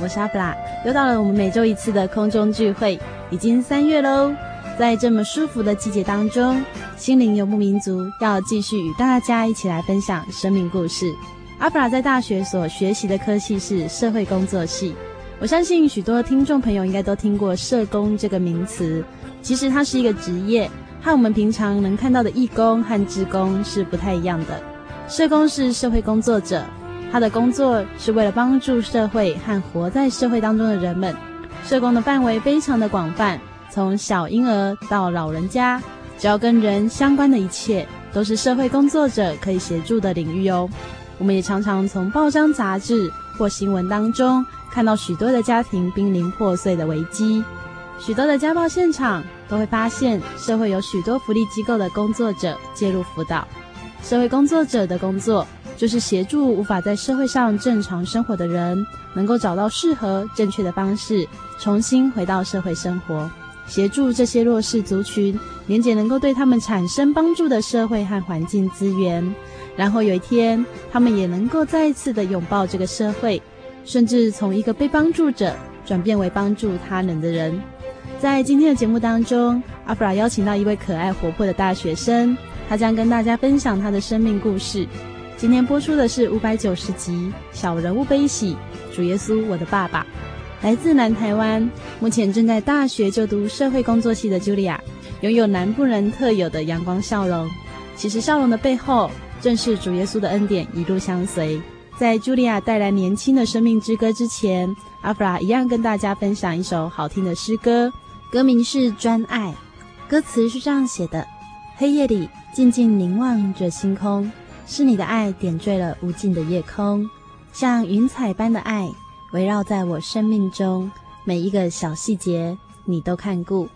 我是阿布拉，又到了我们每周一次的空中聚会，已经三月喽。在这么舒服的季节当中，心灵游牧民族要继续与大家一起来分享生命故事。阿布拉在大学所学习的科系是社会工作系，我相信许多听众朋友应该都听过社工这个名词。其实它是一个职业，和我们平常能看到的义工和志工是不太一样的。社工是社会工作者。他的工作是为了帮助社会和活在社会当中的人们。社工的范围非常的广泛，从小婴儿到老人家，只要跟人相关的一切，都是社会工作者可以协助的领域哦。我们也常常从报章杂志或新闻当中看到许多的家庭濒临破碎的危机，许多的家暴现场都会发现社会有许多福利机构的工作者介入辅导。社会工作者的工作，就是协助无法在社会上正常生活的人，能够找到适合正确的方式，重新回到社会生活，协助这些弱势族群，连接能够对他们产生帮助的社会和环境资源，然后有一天，他们也能够再一次的拥抱这个社会，甚至从一个被帮助者转变为帮助他人的人。在今天的节目当中，阿弗拉邀请到一位可爱活泼的大学生，他将跟大家分享他的生命故事。今天播出的是五百九十集《小人物悲喜》，主耶稣，我的爸爸，来自南台湾，目前正在大学就读社会工作系的茱莉亚，拥有南部人特有的阳光笑容。其实笑容的背后，正是主耶稣的恩典一路相随。在茱莉亚带来年轻的生命之歌之前，阿弗拉一样跟大家分享一首好听的诗歌，歌名是《专爱》，歌词是这样写的：黑夜里静静凝望着星空。是你的爱点缀了无尽的夜空，像云彩般的爱围绕在我生命中，每一个小细节你都看顾。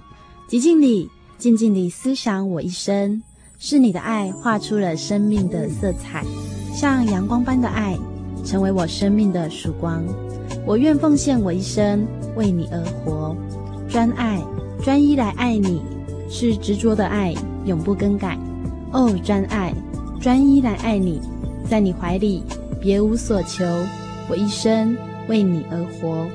寂静里，静静地思想我一生，是你的爱画出了生命的色彩，像阳光般的爱，成为我生命的曙光。我愿奉献我一生，为你而活，专爱，专一来爱你，是执着的爱，永不更改。哦，专爱。专一来爱你，在你怀里别无所求，我一生为你而活。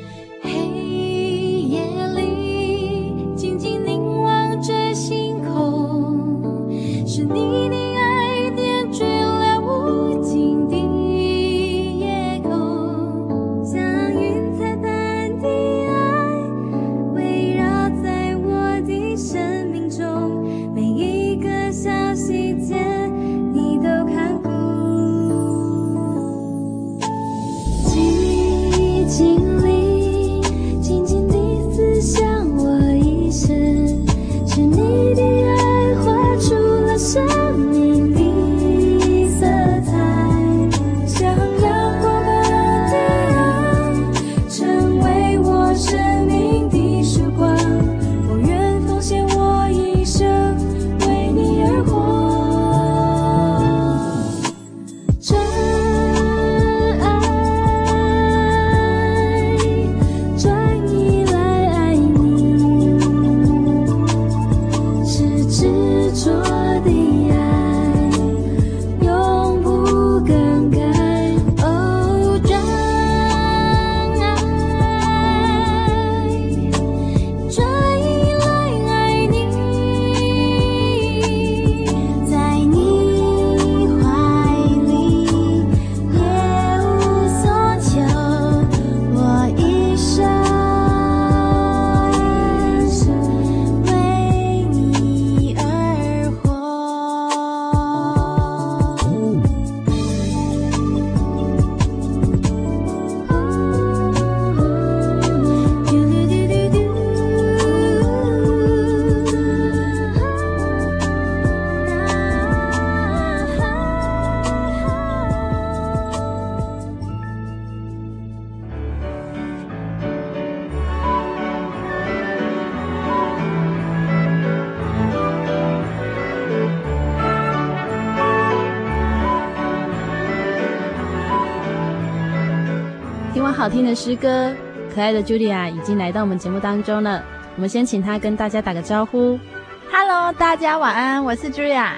听的诗歌，可爱的 Julia 已经来到我们节目当中了。我们先请她跟大家打个招呼。Hello，大家晚安，我是 Julia，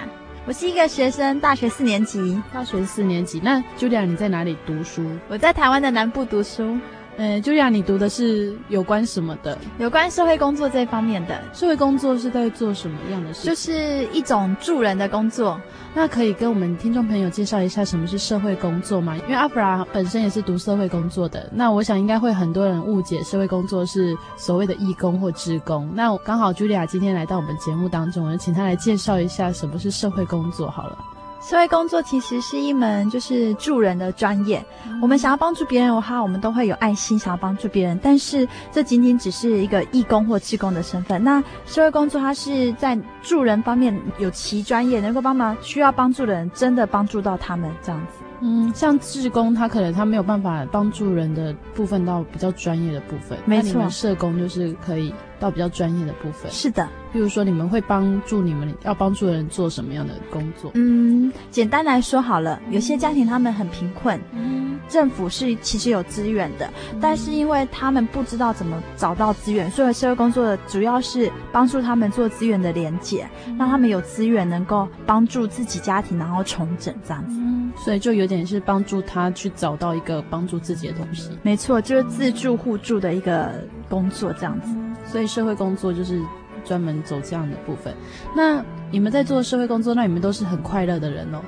我是一个学生，大学四年级。大学四年级，那 Julia 你在哪里读书？我在台湾的南部读书。呃，Julia，你读的是有关什么的？有关社会工作这方面的。社会工作是在做什么样的事？就是一种助人的工作。那可以跟我们听众朋友介绍一下什么是社会工作吗？因为阿布拉本身也是读社会工作的，那我想应该会很多人误解社会工作是所谓的义工或职工。那刚好 Julia 今天来到我们节目当中，我就请她来介绍一下什么是社会工作好了。社会工作其实是一门就是助人的专业。我们想要帮助别人的话，我们都会有爱心，想要帮助别人。但是这仅仅只是一个义工或志工的身份。那社会工作它是在助人方面有其专业，能够帮忙需要帮助的人，真的帮助到他们这样子。嗯，像志工，他可能他没有办法帮助人的部分到比较专业的部分。没错，社工就是可以到比较专业的部分。是的，比如说你们会帮助你们要帮助的人做什么样的工作？嗯，简单来说好了，有些家庭他们很贫困，嗯，政府是其实有资源的，嗯，但是因为他们不知道怎么找到资源，所以社会工作的主要是帮助他们做资源的连接，嗯，让他们有资源能够帮助自己家庭，然后重整这样子。嗯，所以就有点是帮助他去找到一个帮助自己的东西。没错，就是自助互助的一个工作这样子。所以社会工作就是专门走这样的部分。那你们在做社会工作，那你们都是很快乐的人哦。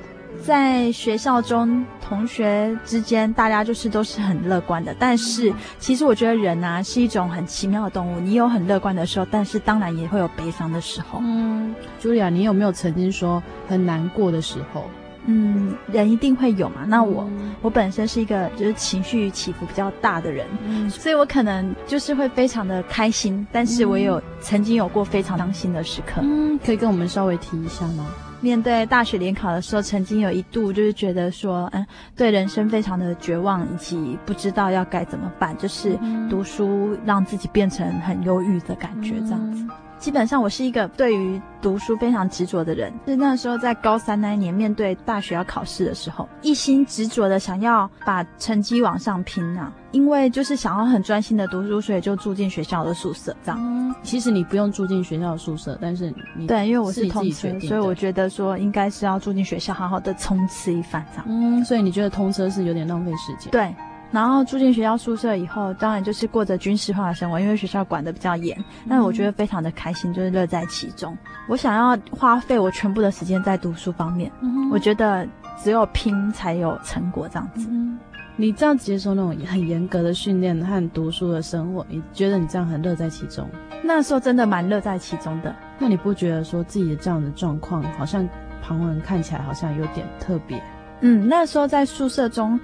在学校中，同学之间，大家就是都是很乐观的。但是，其实我觉得人啊是一种很奇妙的动物。你有很乐观的时候，但是当然也会有悲伤的时候。嗯，Julia，你有没有曾经说很难过的时候？嗯，人一定会有嘛。那我，嗯、我本身是一个就是情绪起伏比较大的人，嗯，所以我可能就是会非常的开心，但是我有曾经有过非常伤心的时刻。嗯，可以跟我们稍微提一下吗？面对大学联考的时候，曾经有一度就是觉得说，嗯，对人生非常的绝望，以及不知道要该怎么办，就是读书让自己变成很忧郁的感觉，这样子。基本上我是一个对于读书非常执着的人。是那时候在高三那一年，面对大学要考试的时候，一心执着的想要把成绩往上拼啊！因为就是想要很专心的读书，所以就住进学校的宿舍这样。嗯，其实你不用住进学校的宿舍，但是你对，因为我是通车，所以我觉得说应该是要住进学校，好好的冲刺一番这样。嗯，所以你觉得通车是有点浪费时间？对。然后住进学校宿舍以后，当然就是过着军事化的生活，因为学校管得比较严。但是我觉得非常的开心，就是乐在其中。我想要花费我全部的时间在读书方面。嗯，我觉得只有拼才有成果，这样子。嗯，你这样接受那种很严格的训练和读书的生活，你觉得你这样很乐在其中？那时候真的蛮乐在其中的。那你不觉得说自己的这样的状况，好像旁人看起来好像有点特别？嗯，那时候在宿舍中。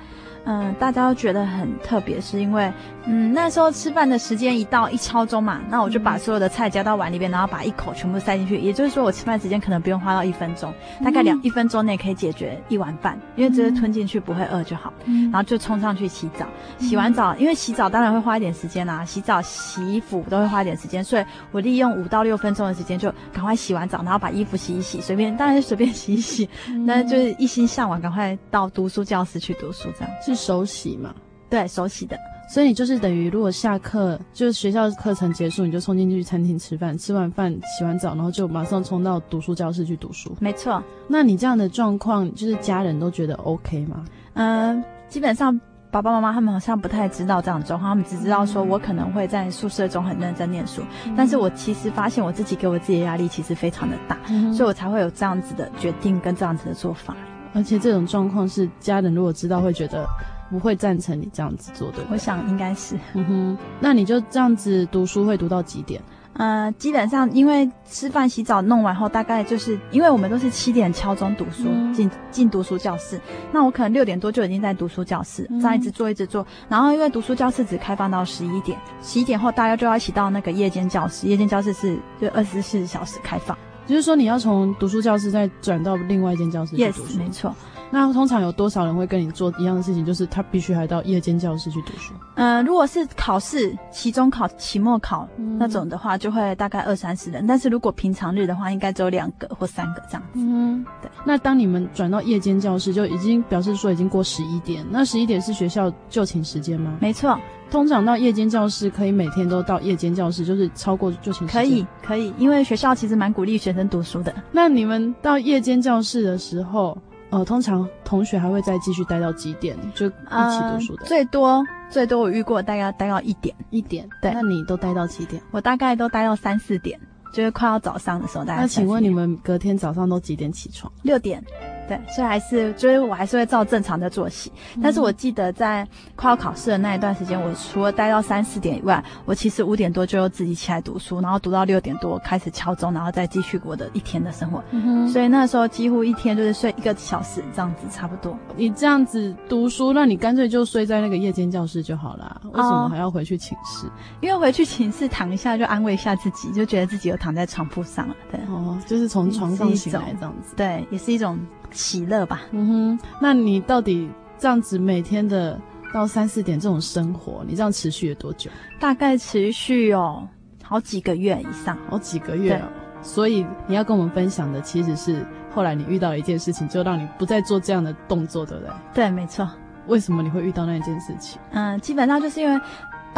嗯，大家都觉得很特别，是因为，嗯，那时候吃饭的时间一到一敲钟嘛，那我就把所有的菜夹到碗里边，然后把一口全部塞进去。也就是说，我吃饭时间可能不用花到一分钟，大概两一分钟内可以解决一碗饭，因为直接吞进去不会饿就好。然后就冲上去洗澡，洗完澡，因为洗澡当然会花一点时间啦，洗澡、洗衣服都会花一点时间，所以我利用五到六分钟的时间就赶快洗完澡，然后把衣服洗一洗，随便当然是随便洗一洗，那就是一心向往，赶快到读书教室去读书这样。是手洗嘛？对，手洗的。所以你就是等于，如果下课就是学校课程结束，你就冲进去餐厅吃饭，吃完饭洗完澡，然后就马上冲到读书教室去读书。没错。那你这样的状况，就是家人都觉得 OK 吗？嗯、呃，基本上爸爸妈妈他们好像不太知道这样的状况，他们只知道说我可能会在宿舍中很认真念书，嗯、但是我其实发现我自己给我自己的压力其实非常的大，嗯、所以我才会有这样子的决定跟这样子的做法。而且这种状况是家人如果知道会觉得。不会赞成你这样子做的，我想应该是。嗯哼，那你就这样子读书会读到几点？呃，基本上因为吃饭、洗澡弄完后，大概就是因为我们都是七点敲钟读书，进进、嗯、读书教室。那我可能六点多就已经在读书教室，这样一直做一直做。然后因为读书教室只开放到十一点，十一点后大家就要一起到那个夜间教室，夜间教室是就二十四小时开放。就是说你要从读书教室再转到另外一间教室去读书。Yes，没错。那通常有多少人会跟你做一样的事情？就是他必须还到夜间教室去读书。嗯、呃，如果是考试、期中考、期末考那种的话，就会大概二三十人。但是如果平常日的话，应该只有两个或三个这样子。嗯，对。那当你们转到夜间教室，就已经表示说已经过十一点。那十一点是学校就寝时间吗？没错。通常到夜间教室可以每天都到夜间教室，就是超过就寝时间。可以，可以，因为学校其实蛮鼓励学生读书的。那你们到夜间教室的时候，呃，通常同学还会再继续待到几点？就一起读书的？呃、最多最多我遇过大概待到一点，一点。对，那你都待到几点？我大概都待到三四点，就是快要早上的时候。大概。那请问你们隔天早上都几点起床？六点。对，所以还是就是我还是会照正常的作息，嗯、但是我记得在快要考试的那一段时间，我除了待到三四点以外，我其实五点多就自己起来读书，然后读到六点多开始敲钟，然后再继续过的一天的生活。嗯哼，所以那时候几乎一天就是睡一个小时这样子，差不多。你这样子读书，那你干脆就睡在那个夜间教室就好了，为什么还要回去寝室？哦、因为回去寝室躺一下就安慰一下自己，就觉得自己又躺在床铺上了。对，哦，就是从床上醒来这样子。对，也是一种。喜乐吧，嗯哼，那你到底这样子每天的到三四点这种生活，你这样持续了多久？大概持续哦，好几个月以上，好几个月哦。所以你要跟我们分享的，其实是后来你遇到了一件事情，就让你不再做这样的动作，对不对？对，没错。为什么你会遇到那件事情？嗯，基本上就是因为。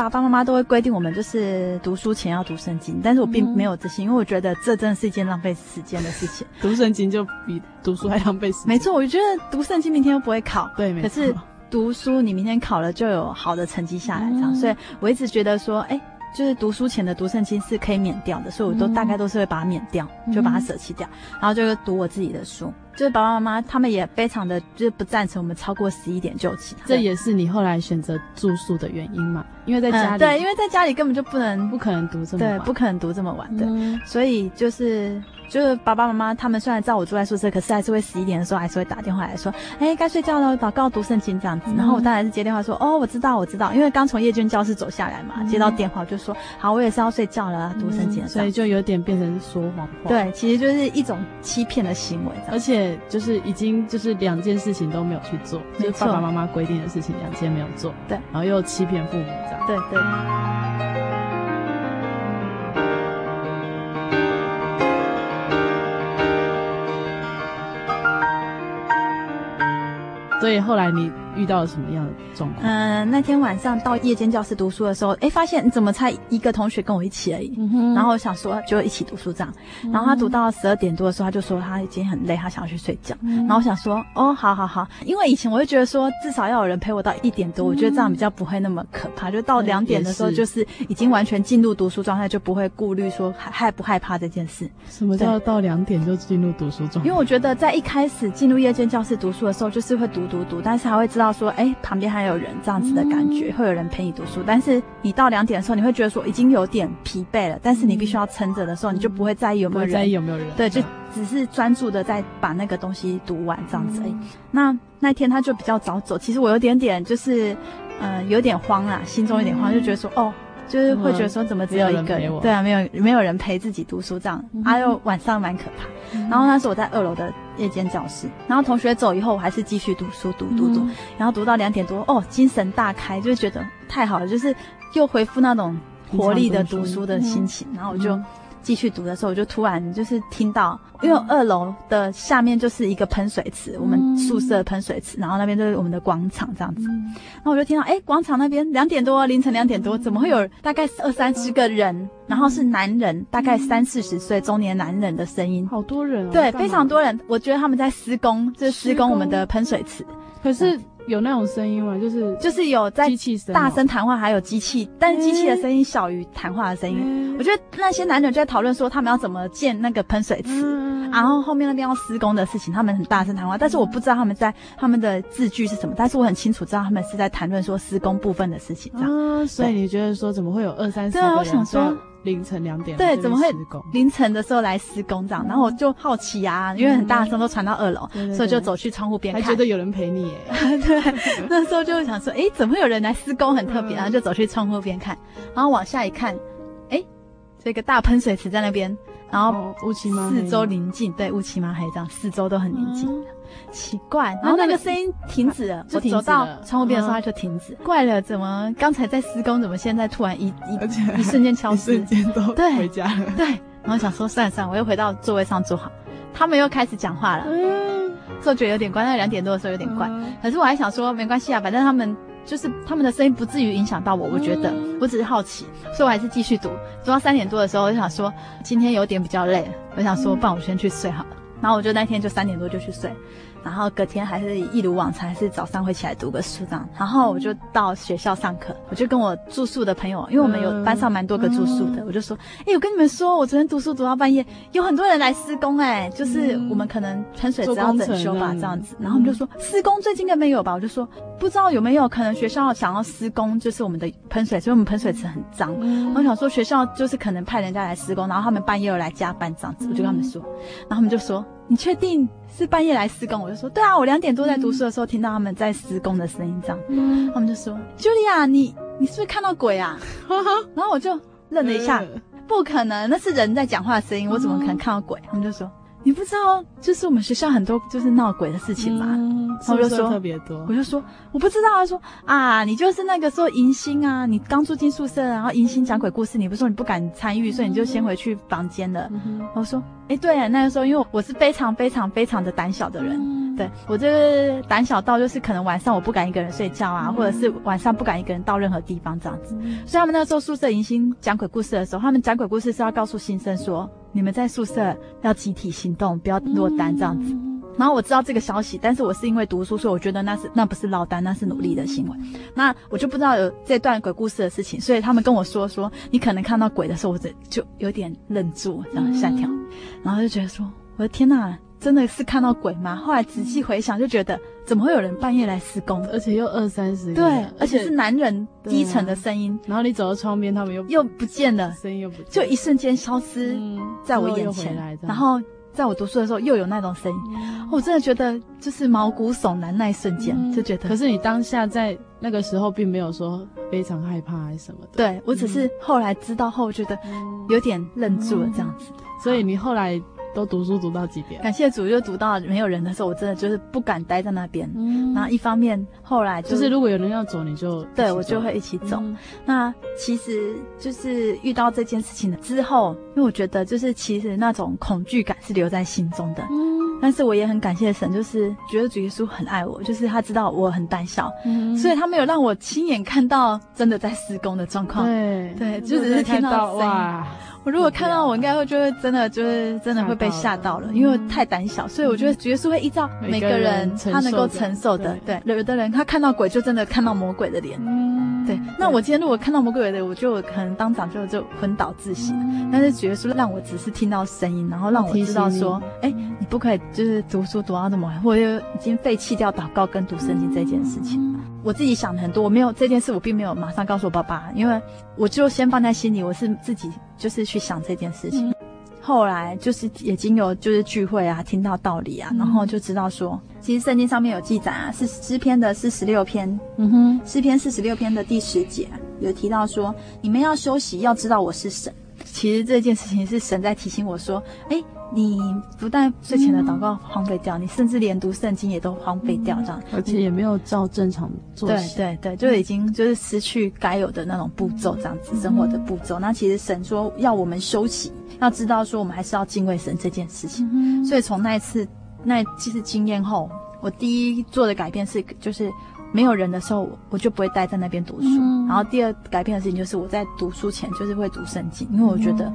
爸爸妈妈都会规定我们就是读书前要读圣经，但是我并没有这些，嗯、因为我觉得这真的是一件浪费时间的事情。读圣经就比读书还浪费时间。没错，我觉得读圣经明天又不会考，对，没错。可是读书你明天考了就有好的成绩下来，这样，嗯、所以我一直觉得说，哎，就是读书前的读圣经是可以免掉的，所以我都大概都是会把它免掉，嗯、就把它舍弃掉，然后就读我自己的书。就是爸爸妈妈他们也非常的就是不赞成我们超过十一点就起，这也是你后来选择住宿的原因嘛？因为在家里，嗯、对，因为在家里根本就不能不可能读这么晚，对，不可能读这么晚，的，嗯、所以就是。就是爸爸妈妈他们虽然知道我住在宿舍，可是还是会十一点的时候还是会打电话来说，哎，该睡觉了，祷告读圣经这样子。然后我当然是接电话说，哦，我知道，我知道，因为刚从夜间教室走下来嘛，接到电话就说，好，我也是要睡觉了，读圣经。所以就有点变成说谎话。对，其实就是一种欺骗的行为，而且就是已经就是两件事情都没有去做，就是爸爸妈妈规定的事情两件没有做，对，然后又欺骗父母这样。对对。所以后来你遇到了什么样的状况？嗯、呃，那天晚上到夜间教室读书的时候，哎，发现你怎么才一个同学跟我一起而已。嗯、然后我想说就一起读书这样。嗯、然后他读到十二点多的时候，他就说他已经很累，他想要去睡觉。嗯、然后我想说，哦，好好好，因为以前我就觉得说至少要有人陪我到一点多，嗯、我觉得这样比较不会那么可怕。就到两点的时候，就是已经完全进入读书状态，就不会顾虑说害害不害怕这件事。什么叫到两点就进入读书状态？因为我觉得在一开始进入夜间教室读书的时候，就是会读读读，但是还会知道说，哎，旁边还有人这样子的感觉，嗯、会有人陪你读书。但是你到两点的时候，你会觉得说已经有点疲惫了，但是你必须要撑着的时候，嗯、你就不会在意有没有人，在意有没有人，对，就只是专注的在把那个东西读完这样子而已。嗯、那那天他就比较早走，其实我有点点就是，嗯、呃，有点慌啊，心中有点慌，嗯、就觉得说，哦。就是会觉得说怎么只有一个人，人对啊，没有没有人陪自己读书这样，还、嗯哼。啊、有晚上蛮可怕。嗯、然后那时候我在二楼的夜间教室，然后同学走以后，我还是继续读书读读读，嗯、然后读到两点多，哦，精神大开，就觉得太好了，就是又恢复那种活力的读书。的心情，然后我就。继续读的时候，我就突然就是听到，因为二楼的下面就是一个喷水池，我们宿舍的喷水池，然后那边就是我们的广场这样子。然后我就听到，哎，广场那边两点多，凌晨两点多，怎么会有大概二三十个人，然后是男人，大概三四十岁中年男人的声音，好多人哦，对，非常多人。我觉得他们在施工，就是施工我们的喷水池。可是。有那种声音吗？就是就是有在机器声、大声谈话，还有机器，但是机器的声音小于谈话的声音。欸、我觉得那些男女就在讨论说他们要怎么建那个喷水池，嗯、然后后面那边要施工的事情，他们很大声谈话，但是我不知道他们在他们的字句是什么，但是我很清楚知道他们是在谈论说施工部分的事情。这样，啊、所以你觉得说怎么会有二三十个人？对，我想说。凌晨两点，对，怎么会凌晨的时候来施工这样？然后我就好奇啊，因为很大声都传到二楼，所以就走去窗户边看，还觉得有人陪你耶。对，那时候就想说，哎，怎么会有人来施工？很特别，然后就走去窗户边看，然后往下一看，哎，这个大喷水池在那边，然后乌漆嘛，四周宁静，对，乌漆嘛黑这样，四周都很宁静。奇怪，然后那个声音停止了，我走到窗户边的时候它就停止。怪了，怎么刚才在施工，怎么现在突然一 一一瞬间消失？瞬间都回家了。对，然后想说算了算了，我又回到座位上坐好。他们又开始讲话了，嗯，就觉得有点怪，那两点多的时候有点怪。可是我还想说没关系啊，反正他们就是他们的声音不至于影响到我，我觉得我只是好奇，所以我还是继续读。读到三点多的时候，我就想说今天有点比较累，我想说不然我先去睡好了。然后我就那天就三点多就去睡。然后隔天还是一如往常，还是早上会起来读个书这样。然后我就到学校上课，我就跟我住宿的朋友，因为我们有班上蛮多个住宿的，我就说：“哎，我跟你们说，我昨天读书读到半夜，有很多人来施工，哎，就是我们可能喷水只要整修吧，这样子。”然后我们就说：“施工最近应该没有吧？”我就说：“不知道有没有可能学校想要施工，就是我们的喷水，所以我们喷水池很脏。我想说学校就是可能派人家来施工，然后他们半夜又来加班这样子。”我就跟他们说，然后他们就说。你确定是半夜来施工？我就说对啊，我两点多在读书的时候听到他们在施工的声音，这样，嗯、他们就说：“Julia，你你是不是看到鬼啊？” 然后我就愣了一下，不可能，那是人在讲话的声音，我怎么可能看到鬼？他们就说。你不知道，就是我们学校很多就是闹鬼的事情嘛。嗯、然后我就说特别多，我就说我不知道。他说啊，你就是那个时候迎新啊，你刚住进宿舍，然后迎新讲鬼故事，你不是说你不敢参与，所以你就先回去房间了。我说，哎、欸，对啊，那个时候因为我是非常非常非常的胆小的人，嗯、对我就是胆小到就是可能晚上我不敢一个人睡觉啊，嗯、或者是晚上不敢一个人到任何地方这样子。嗯、所以他们那时候宿舍迎新讲鬼故事的时候，他们讲鬼故事是要告诉新生说。你们在宿舍要集体行动，不要落单这样子。然后我知道这个消息，但是我是因为读书，所以我觉得那是那不是落单，那是努力的行为。那我就不知道有这段鬼故事的事情，所以他们跟我说说你可能看到鬼的时候，我这就有点愣住，这样吓跳，然后就觉得说我的天哪！真的是看到鬼吗？后来仔细回想，就觉得怎么会有人半夜来施工，而且又二三十个，对，而且是男人低沉的声音。然后你走到窗边，他们又又不见了，声音又不见了，就一瞬间消失在我眼前。然后在我读书的时候，又有那种声音，我真的觉得就是毛骨悚然。那一瞬间就觉得，可是你当下在那个时候并没有说非常害怕还是什么的。对，我只是后来知道后觉得有点愣住了这样子。所以你后来。都读书读到几点？感谢主，就读到没有人的时候，我真的就是不敢待在那边。嗯，然后一方面后来就，就是如果有人要走，你就对我就会一起走。嗯，那其实就是遇到这件事情了之后，因为我觉得就是其实那种恐惧感是留在心中的。嗯，但是我也很感谢神，就是觉得主耶稣很爱我，就是他知道我很胆小，嗯，所以他没有让我亲眼看到真的在施工的状况。对对，就只是听到声音。我如果看到我，应该会就会真的就是真的会被吓到了，因为太胆小，所以我觉得主耶稣会依照每个人他能够承受的。对，有的人他看到鬼就真的看到魔鬼的脸。嗯，对。那我今天如果看到魔鬼的脸，我就可能当场就就昏倒窒息。但是主耶稣让我只是听到声音，然后让我知道说，哎，你不可以就是读书读到这么晚，或者已经废弃掉祷告跟读圣经这件事情。我自己想的很多，我没有这件事，我并没有马上告诉我爸爸，因为我就先放在心里，我是自己就是。去想这件事情，嗯、后来就是已经有就是聚会啊，听到道理啊，嗯、然后就知道说，其实圣经上面有记载啊，是诗篇的四十六篇，嗯哼，诗篇四十六篇的第十节有提到说，你们要休息，要知道我是神。其实这件事情是神在提醒我说，哎。你不但睡前的祷告荒废掉，嗯、你甚至连读圣经也都荒废掉，这样，而且也没有照正常做。对对对，就已经就是失去该有的那种步骤，这样子、嗯、生活的步骤。那其实神说要我们休息，要知道说我们还是要敬畏神这件事情。嗯、所以从那一次那一次经验后，我第一做的改变是，就是没有人的时候，我就不会待在那边读书。嗯、然后第二改变的事情就是我在读书前就是会读圣经，因为我觉得，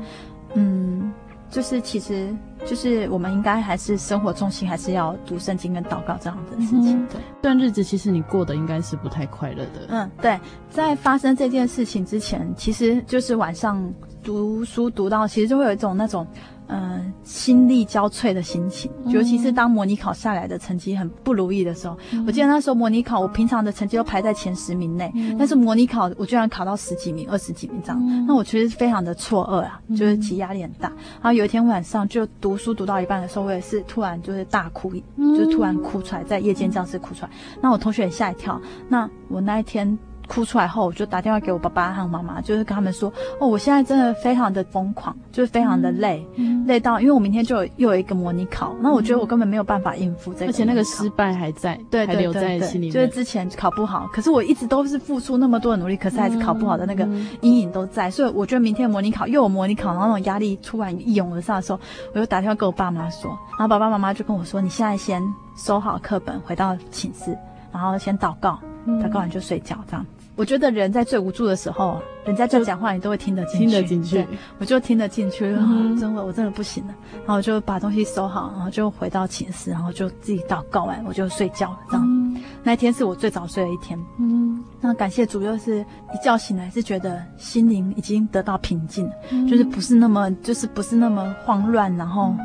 嗯。嗯就是，其实就是我们应该还是生活重心还是要读圣经跟祷告这样的事情。对，这段日子其实你过得应该是不太快乐的。嗯，对，在发生这件事情之前，其实就是晚上读书读到，其实就会有一种那种。嗯、呃，心力交瘁的心情，尤其是当模拟考下来的成绩很不如意的时候。嗯、我记得那时候模拟考，我平常的成绩都排在前十名内，嗯、但是模拟考我居然考到十几名、二十几名这样，嗯、那我其实非常的错愕啊，就是其压力很大。然后有一天晚上就读书读到一半的时候，我也是突然就是大哭，就是突然哭出来，在夜间教室哭出来。那我同学也吓一跳。那我那一天。哭出来后，我就打电话给我爸爸和妈妈，就是跟他们说：“哦，我现在真的非常的疯狂，就是非常的累，嗯、累到因为我明天就有又有一个模拟考，那我觉得我根本没有办法应付这个，而且那个失败还在，对，还留在心里面，就是之前考不好，可是我一直都是付出那么多的努力，可是还是考不好的那个阴影都在，所以我觉得明天模拟考又有模拟考，然后那种压力突然一涌而上的时候，我就打电话给我爸妈说，然后爸爸妈妈就跟我说：你现在先收好课本，回到寝室，然后先祷告，祷告完就睡觉，这样。”我觉得人在最无助的时候，人家在讲话，你都会听得进去。听得进去，我就听得进去了。嗯、真的，我真的不行了。然后我就把东西收好，然后就回到寝室，然后就自己祷告完，我就睡觉了。这样，嗯、那一天是我最早睡的一天。嗯，那感谢主，又是一觉醒来，是觉得心灵已经得到平静，嗯、就是不是那么，就是不是那么慌乱，然后。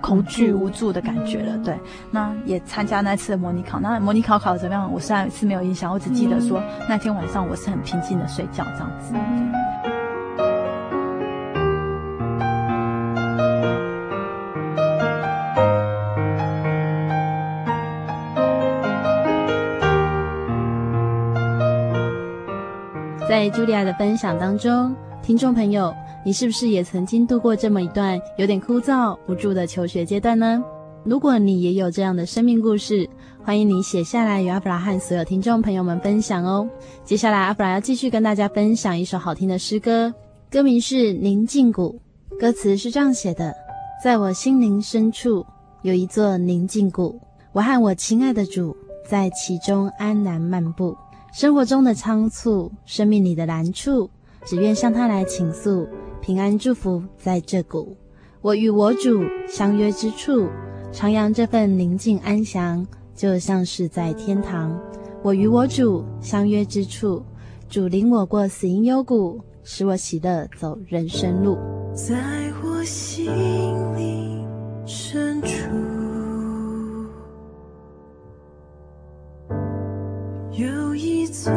恐惧无助的感觉了，对，那也参加那次的模拟考，那模拟考考的怎么样？我虽然是没有印象，我只记得说、嗯、那天晚上我是很平静的睡觉这样子。在茱莉亚的分享当中，听众朋友。你是不是也曾经度过这么一段有点枯燥无助的求学阶段呢？如果你也有这样的生命故事，欢迎你写下来与阿弗拉和所有听众朋友们分享哦。接下来阿弗拉要继续跟大家分享一首好听的诗歌，歌名是《宁静谷》，歌词是这样写的：在我心灵深处有一座宁静谷，我和我亲爱的主在其中安然漫步。生活中的仓促，生命里的难处，只愿向他来倾诉。平安祝福在这谷，我与我主相约之处，徜徉这份宁静安详，就像是在天堂。我与我主相约之处，主领我过死荫幽谷，使我喜乐走人生路。在我心灵深处，有一座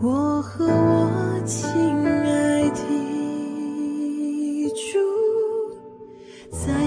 我和我亲爱的主，在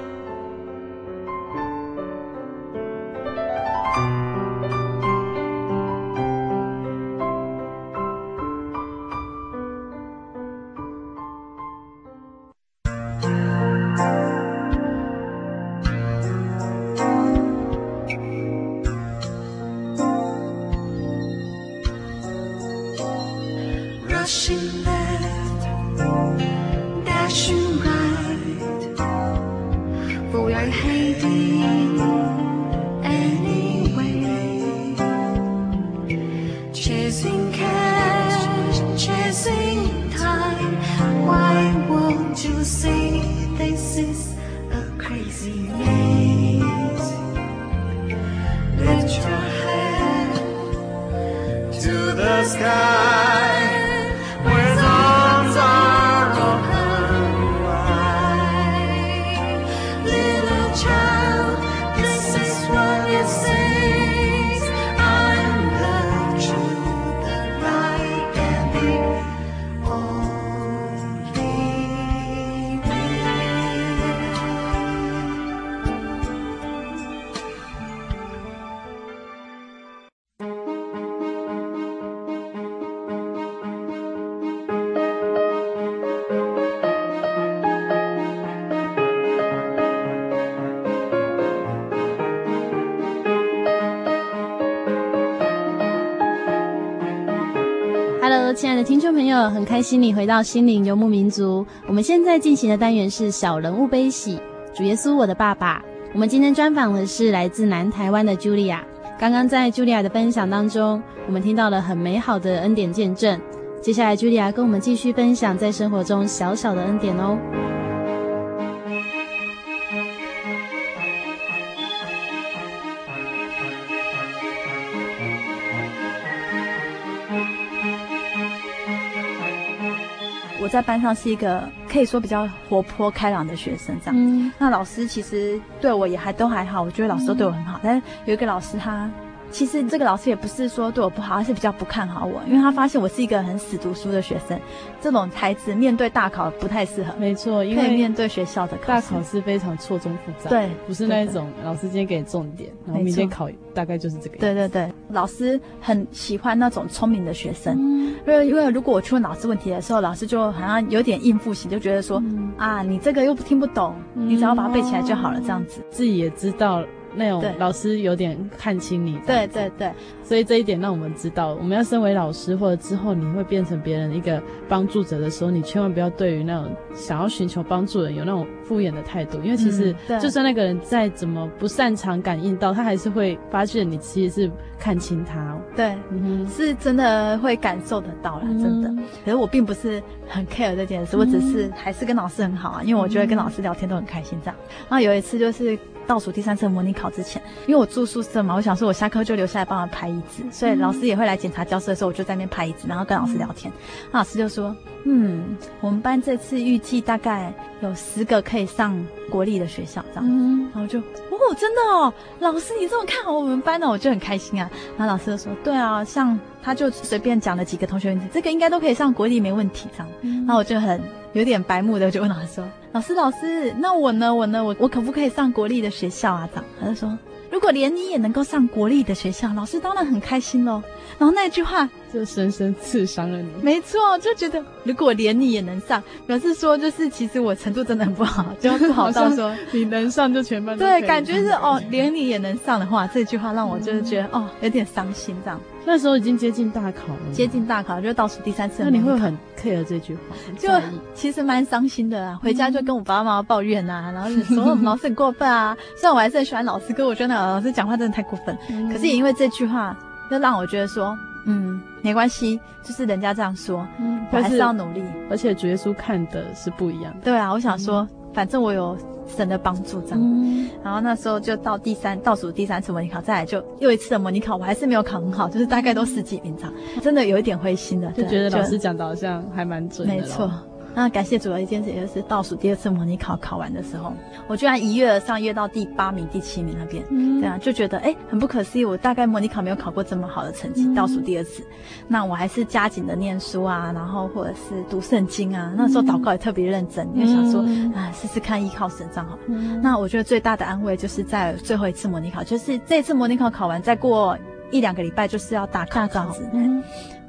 很开心你回到心灵游牧民族。我们现在进行的单元是小人物悲喜，主耶稣我的爸爸。我们今天专访的是来自南台湾的茱莉亚。刚刚在茱莉亚的分享当中，我们听到了很美好的恩典见证。接下来，茱莉亚跟我们继续分享在生活中小小的恩典哦。在班上是一个可以说比较活泼开朗的学生，这样。嗯，那老师其实对我也还都还好，我觉得老师都对我很好。嗯，但是有一个老师他。其实这个老师也不是说对我不好，而是比较不看好我，因为他发现我是一个很死读书的学生，这种孩子面对大考不太适合。没错，因为面对学校的考试。大考是非常错综复杂，对，不是那一种老师今天给你重点，然后明天考大概就是这个。对对对，老师很喜欢那种聪明的学生，因为因为如果我去问老师问题的时候，老师就好像有点应付型，就觉得说、嗯、啊，你这个又听不懂，你只要把它背起来就好了，这样子。自己也知道。那种老师有点看轻你，对对对，所以这一点让我们知道，我们要身为老师，或者之后你会变成别人一个帮助者的时候，你千万不要对于那种想要寻求帮助的人有那种敷衍的态度，因为其实就算那个人再怎么不擅长感应到，他还是会发现你其实是看清他。对，嗯，是真的会感受得到啦，真的。可是我并不是很 care 这件事，我只是还是跟老师很好啊，因为我觉得跟老师聊天都很开心这样。然后有一次就是。倒数第三次模拟考之前，因为我住宿舍嘛，我想说我下课就留下来帮他拍椅子，所以老师也会来检查教室的时候，我就在那边拍椅子，然后跟老师聊天。那老师就说：“嗯，我们班这次预计大概有十个可以上国立的学校，这样。”然后我就哦，真的哦，老师你这么看好我们班呢，我就很开心啊。然后老师就说：“对啊，像他就随便讲了几个同学问题，这个应该都可以上国立，没问题。”这样。然后我就很有点白目的，我就问老师说。老师，老师，那我呢？我呢？我我可不可以上国立的学校啊？这样，他就说，如果连你也能够上国立的学校，老师当然很开心喽。然后那句话就深深刺伤了你。没错，就觉得如果连你也能上，表示说就是其实我程度真的很不好，就不好到说你能上就全班都对，感觉是哦，连你也能上的话，这句话让我就是觉得、嗯、哦有点伤心这样。那时候已经接近大考了，接近大考就倒数第三次。那你会很 care 这句话？就其实蛮伤心的啊，回家就跟我爸爸妈妈抱怨啊，然后就说我们老师很过分啊。虽然我还是很喜欢老师，可我觉得老师讲话真的太过分。可是也因为这句话，就让我觉得说，嗯，没关系，就是人家这样说，嗯，我还是要努力。而且主耶稣看的是不一样的。对啊，我想说，反正我有。神的帮助这样，嗯、然后那时候就到第三倒数第三次模拟考，再来就又一次的模拟考，我还是没有考很好，就是大概都十几名这样，真的有一点灰心的，就觉得老师讲的好像还蛮准的。没错。那感谢主的一件事，也就是倒数第二次模拟考考完的时候，我居然一跃而上，跃到第八名、第七名那边，嗯、对啊，就觉得哎，很不可思议。我大概模拟考没有考过这么好的成绩，倒数第二次。那我还是加紧的念书啊，然后或者是读圣经啊。那时候祷告也特别认真，因为想说啊，试试看依靠神这样好。那我觉得最大的安慰就是在最后一次模拟考，就是这次模拟考考完，再过一两个礼拜就是要大考这样子。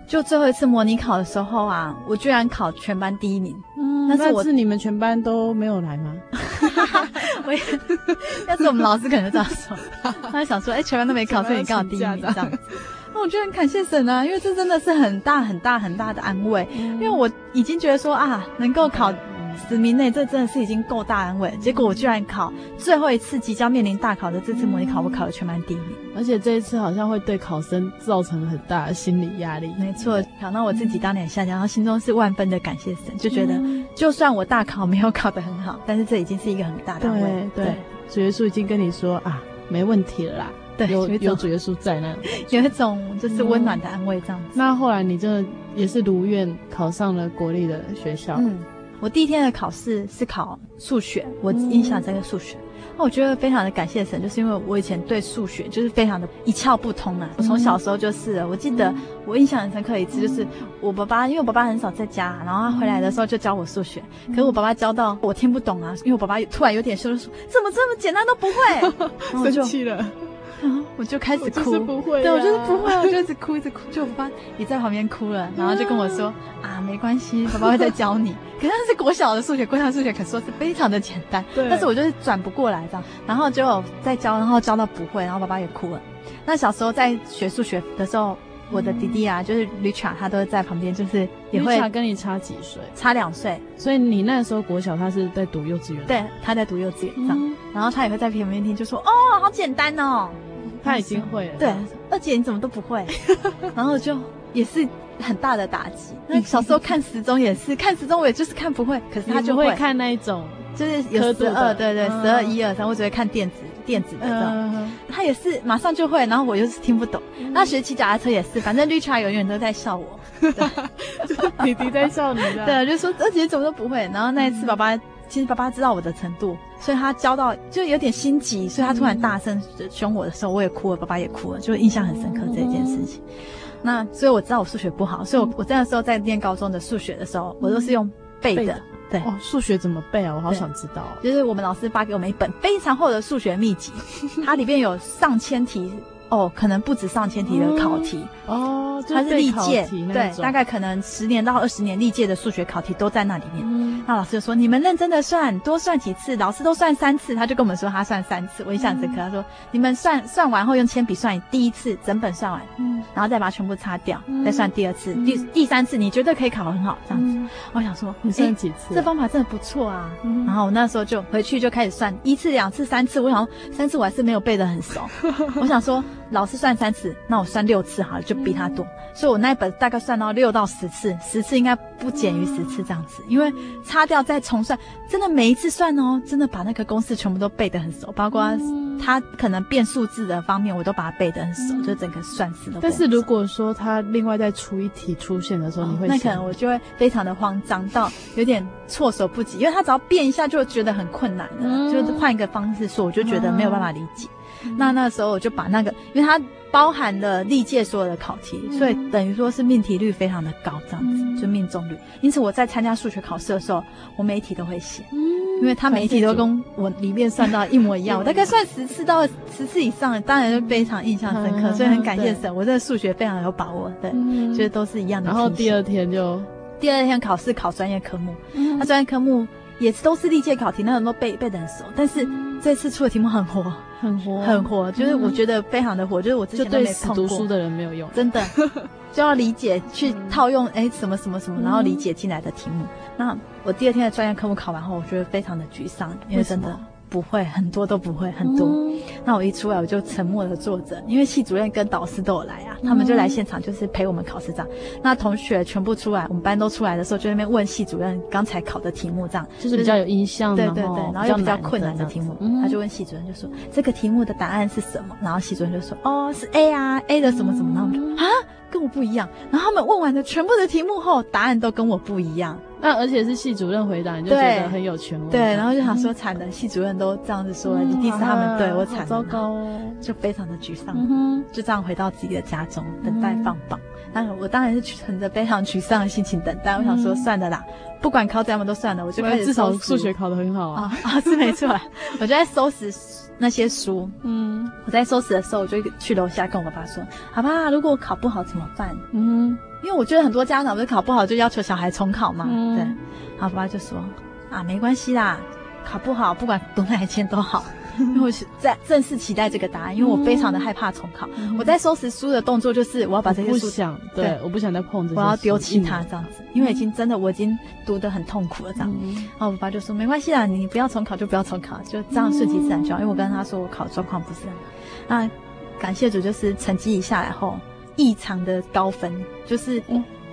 就最后一次模拟考的时候啊，我居然考全班第一名。嗯，但是我是你们全班都没有来吗？我也，要是我们老师可能这样说，他就想说，哎、欸，全班都没考，所以你刚好第一名这样子。那我觉得很感谢神啊，因为这真的是很大很大很大的安慰。嗯、因为我已经觉得说啊，能够考。十名内，这真的是已经够大安慰。结果我居然考最后一次即将面临大考的这次模拟考，我考了全班第一名。而且这一次好像会对考生造成很大的心理压力。没错，考到我自己当年下降，然后心中是万分的感谢神，就觉得就算我大考没有考得很好，但是这已经是一个很大的安慰。对，主耶稣已经跟你说啊，没问题了啦。对，有有主耶稣在那，有一种就是温暖的安慰这样子。嗯、那后来你真的也是如愿考上了国立的学校。嗯。我第一天的考试是考数学，我印象这个数学，那、嗯、我觉得非常的感谢神，就是因为我以前对数学就是非常的一窍不通啊。我从小时候就是了，我记得我印象很深刻一次，就是我爸爸，因为我爸爸很少在家，然后他回来的时候就教我数学，可是我爸爸教到我听不懂啊，因为我爸爸突然有点羞，说怎么这么简单都不会，生气了。然后我就开始哭，不会啊、对，我就是不会，我就一直哭，一直哭，就我爸也在旁边哭了，然后就跟我说啊，没关系，爸爸会再教你。可是那是国小的数学，国小的数学可说是非常的简单，对但是我就是转不过来这样，然后就再教，然后教到不会，然后爸爸也哭了。那小时候在学数学的时候，我的弟弟啊，就是 Richard，他都在旁边，就是也会。Richard 跟你差几岁？差两岁。所以你那时候国小，他是在读幼稚园。对，他在读幼稚园这样，嗯、然后他也会在旁边听，就说哦，好简单哦。他已经会了，对，二姐你怎么都不会，然后就也是很大的打击。那小时候看时钟也是看时钟，我也就是看不会，可是他就会看那一种，就是有十二，对对，十二一二三，我只会看电子电子的这种。他也是马上就会，然后我又是听不懂。那学骑脚踏车也是，反正绿茶永远都在笑我，弟弟在笑你，对，就说二姐怎么都不会。然后那一次爸爸。其实爸爸知道我的程度，所以他教到就有点心急，所以他突然大声凶我的时候，我也哭了，爸爸也哭了，就印象很深刻这件事情。那所以我知道我数学不好，所以我我那时候在念高中的数学的时候，我都是用背的。对哦，数学怎么背啊？我好想知道。就是我们老师发给我们一本非常厚的数学秘籍，它里面有上千题。哦，可能不止上千题的考题哦，它是历届对，大概可能十年到二十年历届的数学考题都在那里面。嗯、那老师就说：“你们认真的算，多算几次。”老师都算三次，他就跟我们说他算三次。我印象深刻，他说：“你们算算完后用铅笔算第一次，整本算完，嗯，然后再把它全部擦掉，嗯、再算第二次，嗯、第第三次你绝对可以考很好。”这样子，嗯、我想说你算几次、啊？这方法真的不错啊。嗯、然后我那时候就回去就开始算一次、两次、三次。我想三次我还是没有背得很熟。我想说。老师算三次，那我算六次好了，就比他多。嗯、所以我那一本大概算到六到十次，十次应该不减于十次这样子。嗯、因为擦掉再重算，真的每一次算哦，真的把那个公式全部都背得很熟，包括他可能变数字的方面，我都把它背得很熟，嗯、就整个算式都。但是如果说他另外再出一题出现的时候，哦、你会？那可能我就会非常的慌张到有点措手不及，因为他只要变一下就觉得很困难了，嗯、就是换一个方式说，我就觉得没有办法理解。嗯那那时候我就把那个，因为它包含了历届所有的考题，所以等于说是命题率非常的高，这样子就命中率。因此我在参加数学考试的时候，我每一题都会写。因为他每一题都跟我里面算到一模一样，我大概算十次到十次以上，当然就非常印象深刻，所以很感谢神，我这个数学非常有把握，对，觉得都是一样的。然后第二天就？第二天考试考专业科目，那专业科目也是都是历届考题，那很多背背得很熟，但是这次出的题目很活。很活，很活，就是我觉得非常的活，就是我之前都没碰过。读书的人没有用，真的 就要理解去套用，哎，什么什么什么，然后理解进来的题目。那我第二天的专业科目考完后，我觉得非常的沮丧，因为真的。不会，很多都不会，很多。嗯、那我一出来，我就沉默的坐着，因为系主任跟导师都有来啊，嗯、他们就来现场，就是陪我们考试这样。那同学全部出来，我们班都出来的时候，就在那边问系主任刚才考的题目，这样就是比较有印象，对对对，然后又比较困难的题目，他就问系主任就说、嗯、这个题目的答案是什么？然后系主任就说哦是 A 啊，A 的什么什么，然后我们就啊跟我不一样。然后他们问完的全部的题目后，答案都跟我不一样。那而且是系主任回答，你就觉得很有权威。对，然后就想说惨的，系主任都这样子说了，一定是他们对我惨，糟糕哦，就非常的沮丧。就这样回到自己的家中，等待放榜。那我当然是存着非常沮丧的心情等待。我想说算了啦，不管考怎样都算了，我就开始至少数学考得很好啊啊，是没错。我就在收拾那些书。嗯，我在收拾的时候，我就去楼下跟我爸说：“好吧，如果我考不好怎么办？”嗯。因为我觉得很多家长不是考不好就要求小孩重考嘛，嗯、对，然后爸爸就说啊，没关系啦，考不好不管读哪一间都好，因为我是在正式期待这个答案，因为我非常的害怕重考。嗯、我在收拾书的动作就是我要把这些书，不想对，对我不想再碰这些书，我要丢弃它这样子，因为已经真的我已经读得很痛苦了这样。嗯、然后我爸爸就说没关系啦，你不要重考就不要重考，就这样顺其自然就好。因为我跟他说我考的状况不是很好，那感谢主就是成绩一下来后。异常的高分，就是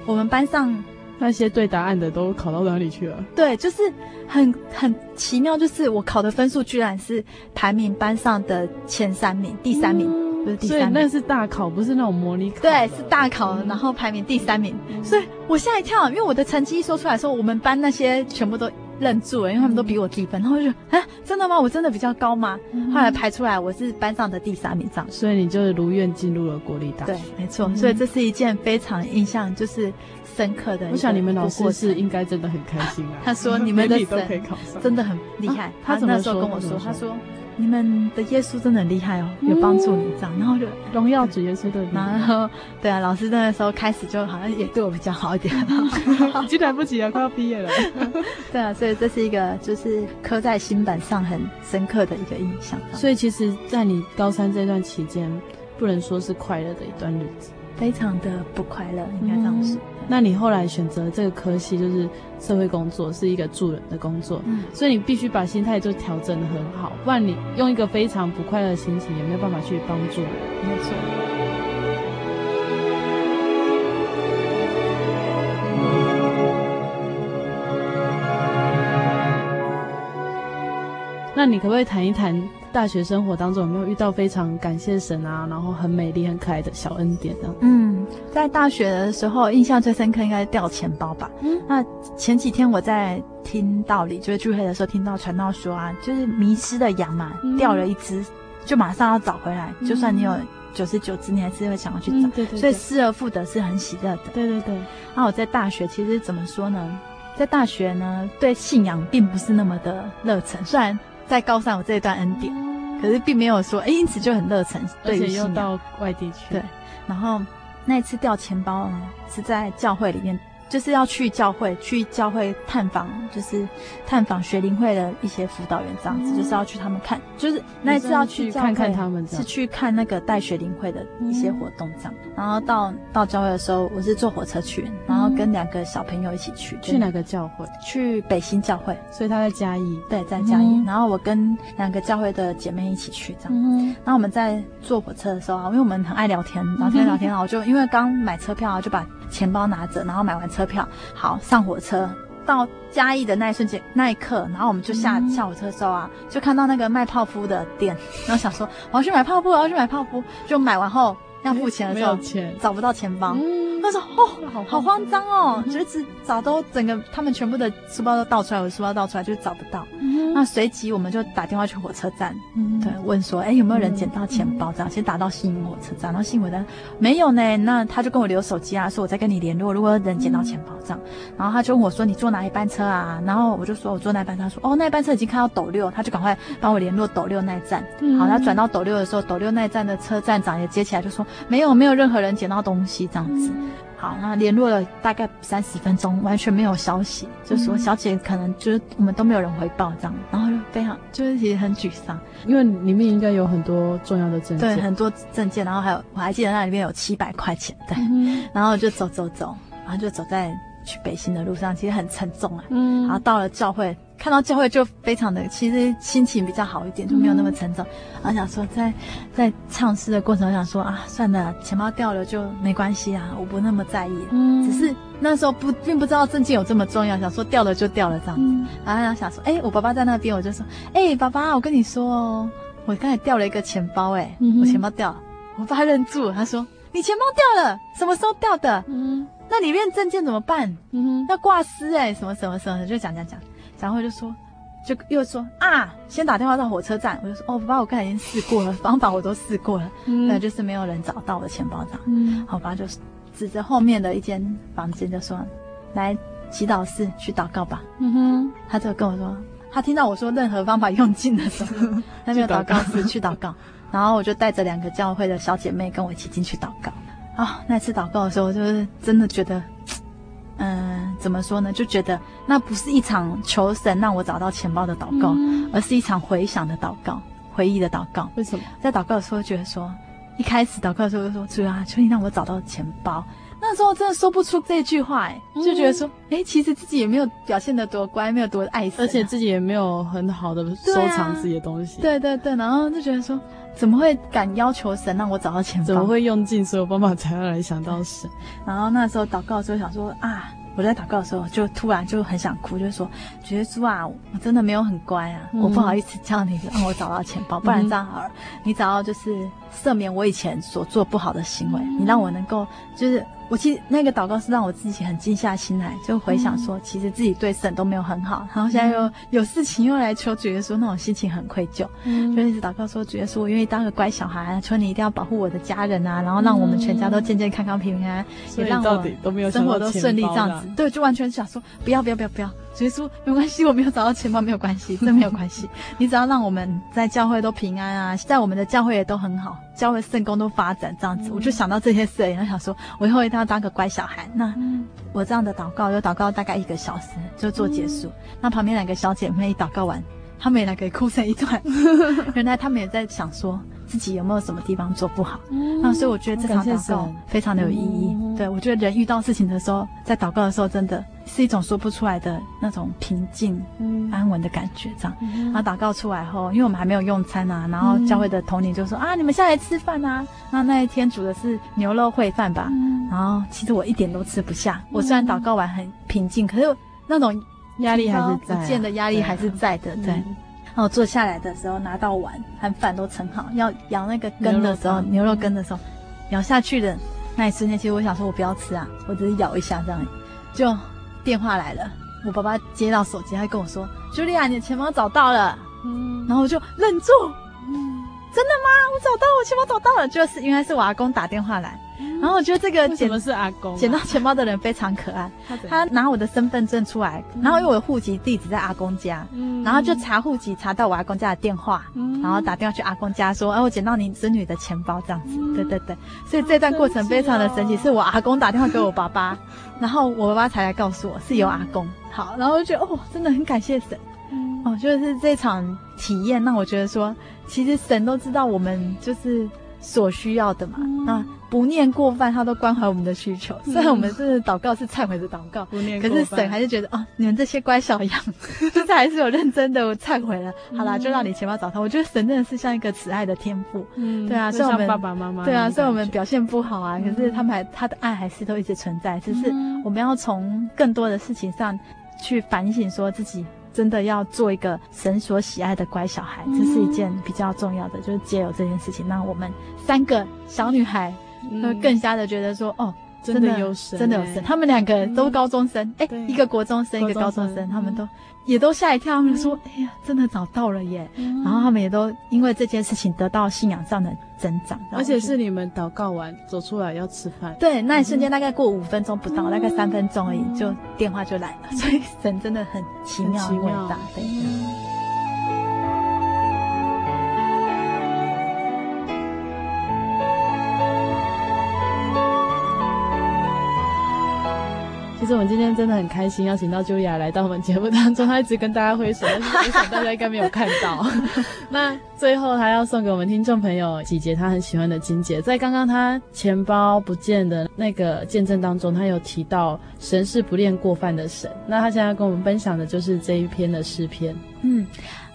我们班上那些对答案的都考到哪里去了？对，就是很很奇妙，就是我考的分数居然是排名班上的前三名，第三名，不是第三名。所以那是大考，不是那种模拟考。对，是大考，然后排名第三名。所以我吓一跳，因为我的成绩一说出来的时候，我们班那些全部都。愣住了，因为他们都比我低分，然后我就啊，真的吗？我真的比较高吗？嗯、后来排出来我是班上的第三名，这样，所以你就是如愿进入了国立大学。对，没错。嗯、所以这是一件非常印象就是深刻的。我想你们老师是应该真的很开心啊。他说你们的 都可以考上，真的很厉害。啊、他，他那时候跟我说，说他说。你们的耶稣真的很厉害哦，有帮助你这样，然后就荣耀主耶稣的。然后对啊，老师那个时候开始就好像也对我比较好一点，已经来不及了，快要毕业了。对啊，所以这是一个就是刻在心板上很深刻的一个印象。所以其实，在你高三这段期间，不能说是快乐的一段日子。非常的不快乐，应该这样说。嗯、那你后来选择这个科系，就是社会工作，是一个助人的工作，嗯、所以你必须把心态就调整得很好，不然你用一个非常不快乐的心情，也没有办法去帮助人。没错。那你可不可以谈一谈？大学生活当中有没有遇到非常感谢神啊，然后很美丽、很可爱的小恩典呢？嗯，在大学的时候，印象最深刻应该是掉钱包吧。嗯，那前几天我在听道理，就是聚会的时候听到传道说啊，就是迷失的羊嘛，嗯、掉了一只，就马上要找回来。嗯、就算你有九十九只，你还是会想要去找。嗯、对，对对。所以失而复得是很喜乐的。对对对。那我在大学其实怎么说呢？在大学呢，对信仰并不是那么的热忱，虽然。在高三有这一段恩典，可是并没有说，哎，因此就很热忱，而且又到外地去。对，然后那一次掉钱包是在教会里面。就是要去教会，去教会探访，就是探访学龄会的一些辅导员这样子，嗯、就是要去他们看，就是那一次要去看看他们，是去看那个带学龄会的一些活动这样。嗯、然后到到教会的时候，我是坐火车去，然后跟两个小朋友一起去。去哪个教会？去北新教会，所以他在嘉义。对，在嘉义。嗯、然后我跟两个教会的姐妹一起去这样。嗯、然后我们在坐火车的时候啊，因为我们很爱聊天，聊天聊天，然后我就因为刚买车票啊，就把。钱包拿着，然后买完车票，好上火车。到嘉义的那一瞬间，那一刻，然后我们就下、嗯、下火车的时候啊，就看到那个卖泡芙的店，然后想说我要去买泡芙，我要去买泡芙，就买完后要付钱的时候，钱，找不到钱包，他说、嗯、哦，好慌张哦，就一直找都整个他们全部的书包都倒出来，我的书包倒出来就找不到。那随即我们就打电话去火车站，嗯、对，问说，哎，有没有人捡到钱包？这样先打到新营火车站，然后新营的没有呢。那他就跟我留手机啊，说我在跟你联络，如果有人捡到钱包这样。然后他就问我说，你坐哪一班车啊？然后我就说我坐那班，他说哦，那班车已经开到斗六，他就赶快帮我联络斗六那一站。好，他转到斗六的时候，斗六那一站的车站长也接起来就说没有，没有任何人捡到东西这样子。好，那联络了大概三十分钟，完全没有消息，就说小姐可能就是我们都没有人回报这样，然后就非常就是其实很沮丧，因为里面应该有很多重要的证件，对，很多证件，然后还有我还记得那里面有七百块钱，对，嗯、然后就走走走，然后就走在去北新的路上，其实很沉重啊，嗯，然后到了教会。看到教会就非常的，其实心情比较好一点，就没有那么沉重。然后想说在，在在唱诗的过程，我想说啊，算了，钱包掉了就没关系啊，我不那么在意。嗯，只是那时候不并不知道证件有这么重要，想说掉了就掉了这样子。嗯、然后想说，哎、欸，我爸爸在那边，我就说，哎、欸，爸爸，我跟你说哦，我刚才掉了一个钱包、欸，哎、嗯，我钱包掉了。我爸愣住了，他说，你钱包掉了，什么时候掉的？嗯，那里面证件怎么办？嗯，要挂失哎，什么什么什么的，就讲讲讲。然后就说，就又说啊，先打电话到火车站。我就说，哦，爸爸，我刚才已经试过了，方法我都试过了，嗯，那就是没有人找到我的钱包这样。嗯，好吧，就指着后面的一间房间就说，来祈祷室去祷告吧。嗯哼，他就跟我说，他听到我说任何方法用尽的时候，那边祷告室去祷告。然后我就带着两个教会的小姐妹跟我一起进去祷告。啊、哦，那次祷告的时候，就是真的觉得。嗯，怎么说呢？就觉得那不是一场求神让我找到钱包的祷告，嗯、而是一场回想的祷告，回忆的祷告。为什么？在祷告的时候觉得说，一开始祷告的时候就说主啊，求你让我找到钱包。那时候真的说不出这句话，哎，就觉得说，哎、嗯，其实自己也没有表现得多乖，没有多爱神、啊，而且自己也没有很好的收藏自己的东西。对对对，然后就觉得说，怎么会敢要求神让我找到钱包？怎么会用尽所有方法才要来想到神？然后那时候祷告的时候想说啊。我在祷告的时候，就突然就很想哭，就是说，耶稣啊，我真的没有很乖啊，嗯、我不好意思叫你让我找到钱包，不然这样好了，嗯、你找到就是赦免我以前所做不好的行为，嗯、你让我能够就是。我其实那个祷告是让我自己很静下心来，就回想说，其实自己对神都没有很好，然后现在又有事情又来求主耶稣，那种心情很愧疚，嗯、就一直祷告说，主耶稣，我愿意当个乖小孩，求你一定要保护我的家人啊，然后让我们全家都健健康康、平平安安，也让我生活都顺利这样子。对，就完全想说，不要不要不要不要。耶稣，没关系，我没有找到钱包，没有关系，这没有关系。你只要让我们在教会都平安啊，在我们的教会也都很好，教会圣工都发展这样子，我就想到这些事，然后想说，我以后一定要当个乖小孩。那我这样的祷告，就祷告大概一个小时就做结束。那旁边两个小姐妹祷告完，她们也来给哭成一团。原来她们也在想说。自己有没有什么地方做不好？嗯、那所以我觉得这场祷告非常的有意义。嗯、对，我觉得人遇到事情的时候，在祷告的时候，真的是一种说不出来的那种平静、嗯、安稳的感觉。这样，嗯、然后祷告出来后，因为我们还没有用餐啊，然后教会的统领就说：“嗯、啊，你们下来吃饭啊。”那那一天煮的是牛肉烩饭吧？嗯、然后其实我一点都吃不下。我虽然祷告完很平静，可是那种压力还是不见的压力还是在的。对。嗯然后坐下来的时候，拿到碗和饭都盛好，要咬那个根的时候，牛肉根的时候，咬下去的那一瞬间，其实我想说，我不要吃啊，我只是咬一下这样。就电话来了，我爸爸接到手机，他跟我说：“茱莉亚，你的钱包找到了。”嗯，然后我就愣住，嗯，真的吗？我找到，我钱包找到了，就是应该是我阿公打电话来。然后我觉得这个捡的是阿公捡到钱包的人非常可爱，他拿我的身份证出来，然后因为我的户籍地址在阿公家，然后就查户籍查到我阿公家的电话，然后打电话去阿公家说，哎，我捡到你子女的钱包。这样子，对对对，所以这段过程非常的神奇，是我阿公打电话给我爸爸，然后我爸爸才来告诉我是由阿公，好，然后就觉得哦，真的很感谢神，哦，就是这场体验让我觉得说，其实神都知道我们就是。所需要的嘛，嗯、啊，不念过犯，他都关怀我们的需求。嗯、虽然我们是祷告是忏悔的祷告，不念过，可是神还是觉得哦，你们这些乖小羊，就是还是有认真的忏悔了。嗯、好啦，就让你钱包找他。我觉得神真的是像一个慈爱的天父，嗯，对啊，所以我们爸爸妈妈，对啊，所以我们表现不好啊，嗯、可是他们还他的爱还是都一直存在，只是我们要从更多的事情上去反省，说自己。真的要做一个神所喜爱的乖小孩，这是一件比较重要的。就是借由这件事情，让我们三个小女孩会更加的觉得说，哦，真的有神，真的有神。他们两个都高中生，哎，一个国中生，一个高中生，他们都也都吓一跳，他们说：“哎呀，真的找到了耶！”然后他们也都因为这件事情得到信仰上的增长。而且是你们祷告完走出来要吃饭，对，那一瞬间大概过五分钟不到，大概三分钟而已，就电话就来了。所以神真的很奇妙、伟大，对。实我们今天真的很开心，邀请到茱雅来到我们节目当中。她一直跟大家挥手，但是我想大家应该没有看到。那最后，她要送给我们听众朋友几节她很喜欢的经节。在刚刚她钱包不见的那个见证当中，她有提到神是不恋过犯的神。那她现在要跟我们分享的就是这一篇的诗篇。嗯，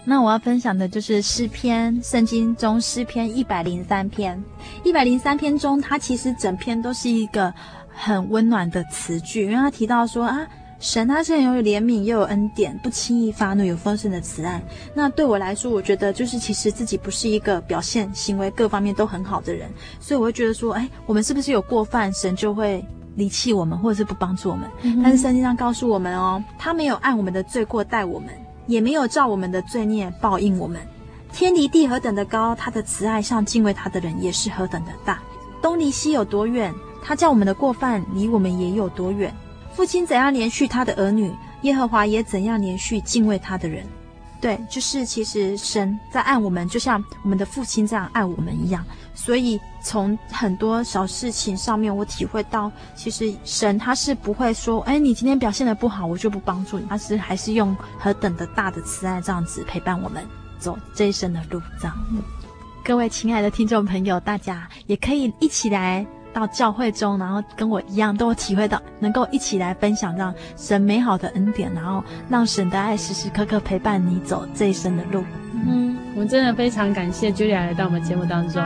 那我要分享的就是诗篇，圣经中诗篇一百零三篇。一百零三篇中，它其实整篇都是一个。很温暖的词句，因为他提到说啊，神他是很有怜悯又有恩典，不轻易发怒，有丰盛的慈爱。那对我来说，我觉得就是其实自己不是一个表现行为各方面都很好的人，所以我会觉得说，哎，我们是不是有过犯，神就会离弃我们，或者是不帮助我们？嗯、但是圣经上告诉我们哦，他没有按我们的罪过待我们，也没有照我们的罪孽报应我们。天离地何等的高，他的慈爱向敬畏他的人也是何等的大。东离西有多远？他叫我们的过犯离我们也有多远？父亲怎样怜恤他的儿女，耶和华也怎样怜恤敬畏他的人。对，就是其实神在爱我们，就像我们的父亲这样爱我们一样。所以从很多小事情上面，我体会到，其实神他是不会说，哎，你今天表现得不好，我就不帮助你。他是还是用何等的大的慈爱这样子陪伴我们走这一生的路。这样，各位亲爱的听众朋友，大家也可以一起来。到教会中，然后跟我一样，都体会到能够一起来分享，让神美好的恩典，然后让神的爱时时刻刻陪伴你走这一生的路。嗯，我们真的非常感谢茱莉亚来到我们节目当中。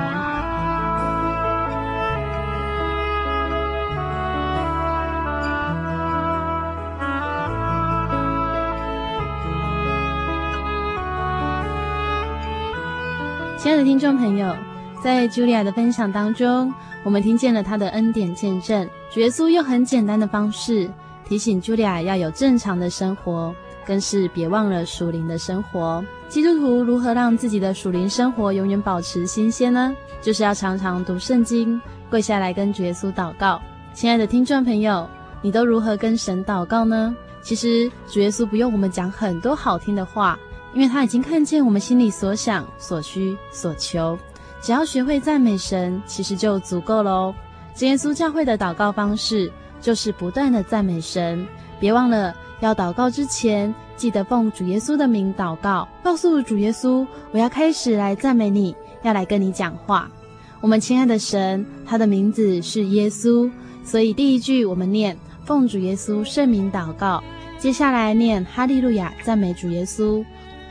亲爱的听众朋友。在茱莉亚的分享当中，我们听见了他的恩典见证。主耶稣用很简单的方式提醒茱莉亚要有正常的生活，更是别忘了属灵的生活。基督徒如何让自己的属灵生活永远保持新鲜呢？就是要常常读圣经，跪下来跟主耶稣祷告。亲爱的听众朋友，你都如何跟神祷告呢？其实主耶稣不用我们讲很多好听的话，因为他已经看见我们心里所想、所需、所求。只要学会赞美神，其实就足够喽。真耶稣教会的祷告方式就是不断的赞美神，别忘了要祷告之前，记得奉主耶稣的名祷告，告诉主耶稣，我要开始来赞美你，要来跟你讲话。我们亲爱的神，他的名字是耶稣，所以第一句我们念奉主耶稣圣名祷告，接下来念哈利路亚赞美主耶稣。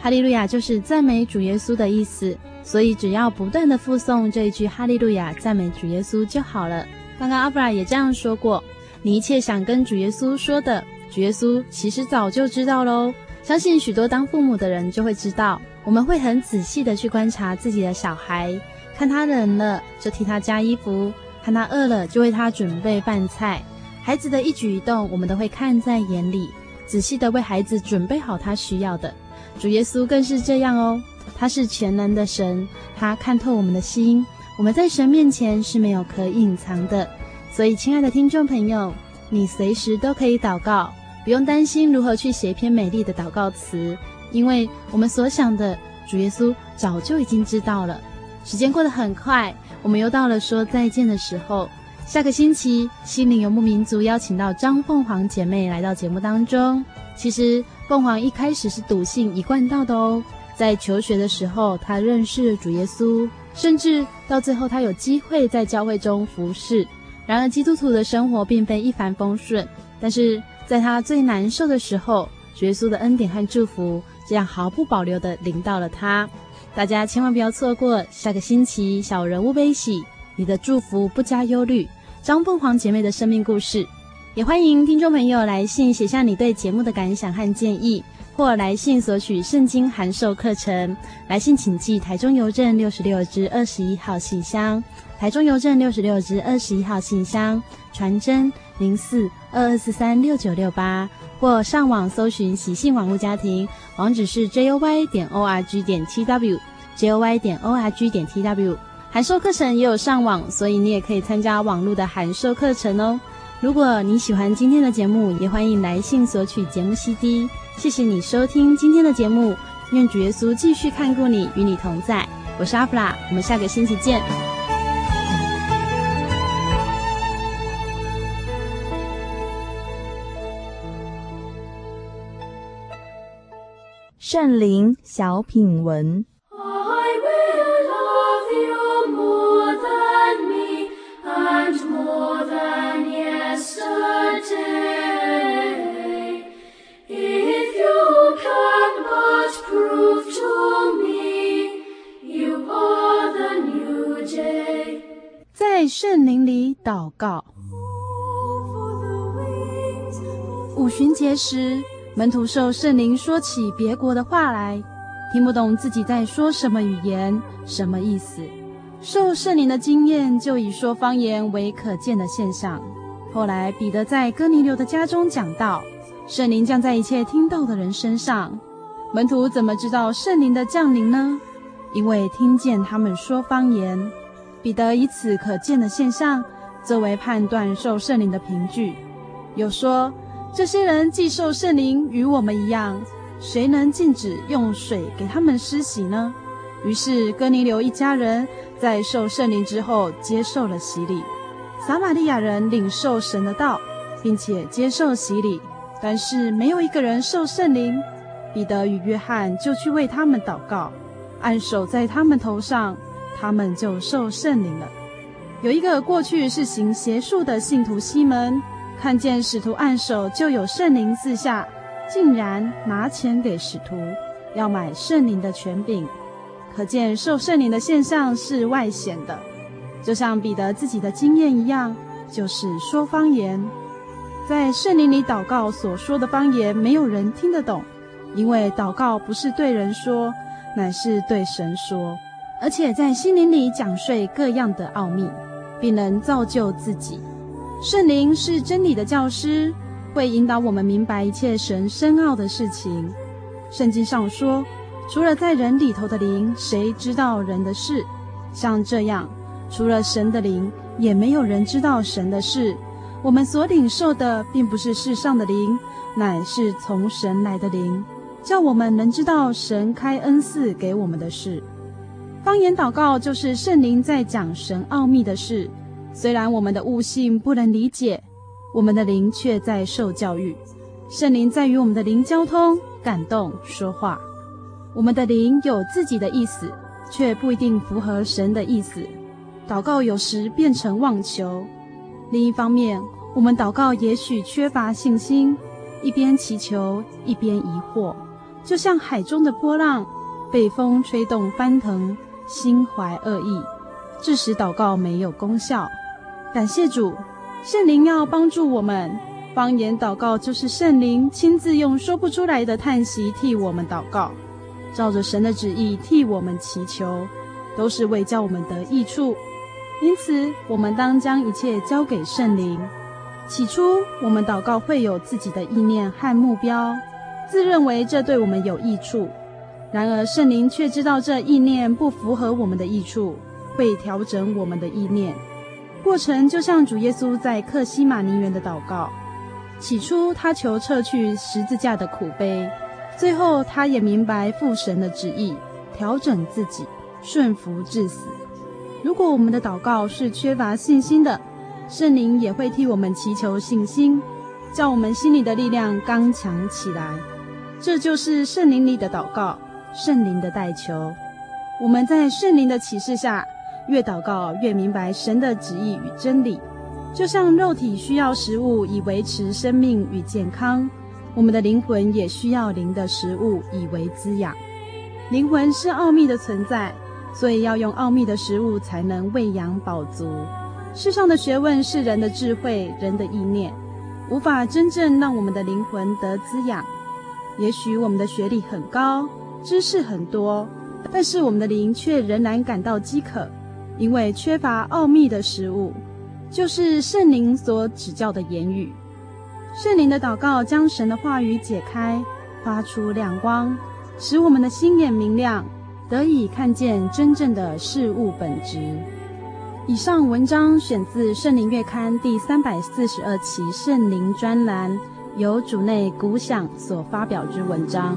哈利路亚就是赞美主耶稣的意思。所以只要不断的复诵这一句哈利路亚赞美主耶稣就好了。刚刚阿布拉也这样说过，你一切想跟主耶稣说的，主耶稣其实早就知道喽。相信许多当父母的人就会知道，我们会很仔细的去观察自己的小孩，看他冷了就替他加衣服，看他饿了就为他准备饭菜。孩子的一举一动，我们都会看在眼里，仔细的为孩子准备好他需要的。主耶稣更是这样哦。他是全能的神，他看透我们的心，我们在神面前是没有可隐藏的。所以，亲爱的听众朋友，你随时都可以祷告，不用担心如何去写一篇美丽的祷告词，因为我们所想的，主耶稣早就已经知道了。时间过得很快，我们又到了说再见的时候。下个星期，心灵游牧民族邀请到张凤凰姐妹来到节目当中。其实，凤凰一开始是笃信一贯道的哦。在求学的时候，他认识了主耶稣，甚至到最后，他有机会在教会中服侍。然而，基督徒的生活并非一帆风顺。但是，在他最难受的时候，主耶稣的恩典和祝福这样毫不保留地临到了他。大家千万不要错过下个星期《小人物悲喜》，你的祝福不加忧虑。张凤凰姐妹的生命故事，也欢迎听众朋友来信写下你对节目的感想和建议。或来信索取圣经函授课程。来信请寄台中邮政六十六支二十一号信箱，台中邮政六十六支二十一号信箱，传真零四二二四三六九六八，或上网搜寻喜信网络家庭，网址是 joy 点 org 点 tw，joy 点 org 点 tw。函授课程也有上网，所以你也可以参加网络的函授课程哦。如果你喜欢今天的节目，也欢迎来信索取节目 CD。谢谢你收听今天的节目，愿主耶稣继续看顾你，与你同在。我是阿布拉，我们下个星期见。圣灵小品文。在圣灵里祷告。五旬节时，门徒受圣灵说起别国的话来，听不懂自己在说什么语言，什么意思。受圣灵的经验就以说方言为可见的现象。后来彼得在哥尼流的家中讲道，圣灵降在一切听到的人身上。门徒怎么知道圣灵的降临呢？因为听见他们说方言。彼得以此可见的现象作为判断受圣灵的凭据，又说：这些人既受圣灵与我们一样，谁能禁止用水给他们施洗呢？于是哥尼流一家人在受圣灵之后接受了洗礼，撒玛利亚人领受神的道，并且接受洗礼，但是没有一个人受圣灵。彼得与约翰就去为他们祷告，按手在他们头上。他们就受圣灵了。有一个过去是行邪术的信徒西门，看见使徒按手就有圣灵赐下，竟然拿钱给使徒，要买圣灵的权柄。可见受圣灵的现象是外显的，就像彼得自己的经验一样，就是说方言。在圣灵里祷告所说的方言，没有人听得懂，因为祷告不是对人说，乃是对神说。而且在心灵里讲述各样的奥秘，并能造就自己。圣灵是真理的教师，会引导我们明白一切神深奥的事情。圣经上说，除了在人里头的灵，谁知道人的事？像这样，除了神的灵，也没有人知道神的事。我们所领受的，并不是世上的灵，乃是从神来的灵，叫我们能知道神开恩赐给我们的事。方言祷告就是圣灵在讲神奥秘的事，虽然我们的悟性不能理解，我们的灵却在受教育。圣灵在与我们的灵交通、感动、说话。我们的灵有自己的意思，却不一定符合神的意思。祷告有时变成妄求。另一方面，我们祷告也许缺乏信心，一边祈求一边疑惑，就像海中的波浪，被风吹动翻腾。心怀恶意，致使祷告没有功效。感谢主，圣灵要帮助我们。方言祷告就是圣灵亲自用说不出来的叹息替我们祷告，照着神的旨意替我们祈求，都是为叫我们得益处。因此，我们当将一切交给圣灵。起初，我们祷告会有自己的意念和目标，自认为这对我们有益处。然而，圣灵却知道这意念不符合我们的益处，会调整我们的意念。过程就像主耶稣在克西马尼园的祷告：起初他求撤去十字架的苦悲，最后他也明白父神的旨意，调整自己，顺服至死。如果我们的祷告是缺乏信心的，圣灵也会替我们祈求信心，叫我们心里的力量刚强起来。这就是圣灵里的祷告。圣灵的代求，我们在圣灵的启示下，越祷告越明白神的旨意与真理。就像肉体需要食物以维持生命与健康，我们的灵魂也需要灵的食物以为滋养。灵魂是奥秘的存在，所以要用奥秘的食物才能喂养饱足。世上的学问是人的智慧、人的意念，无法真正让我们的灵魂得滋养。也许我们的学历很高，知识很多，但是我们的灵却仍然感到饥渴，因为缺乏奥秘的食物，就是圣灵所指教的言语。圣灵的祷告将神的话语解开，发出亮光，使我们的心眼明亮，得以看见真正的事物本质。以上文章选自《圣灵月刊》第三百四十二期圣灵专栏，由主内古响所发表之文章。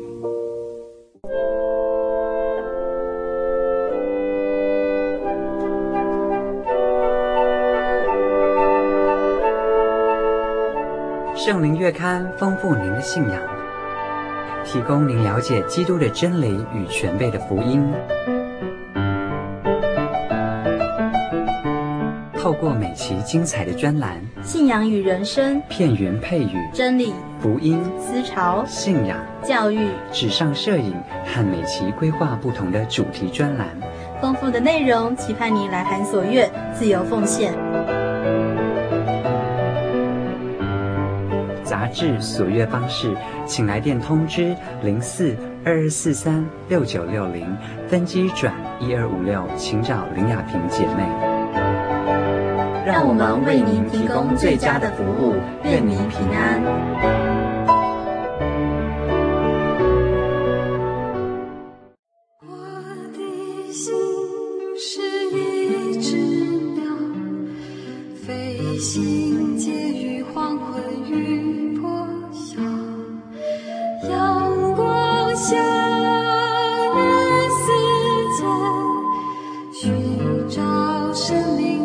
圣灵月刊丰富您的信仰。提供您了解基督的真理与全备的福音。透过每期精彩的专栏，信仰与人生，片云配语，真理、福音、思潮、信仰、教育、纸上摄影和每期规划不同的主题专栏，丰富的内容，期盼您来函所阅，自由奉献。杂志所阅方式，请来电通知零四二二四三六九六零，分机转一二五六，请找林雅萍姐妹。让我们为您提供最佳的服务，愿您平安。最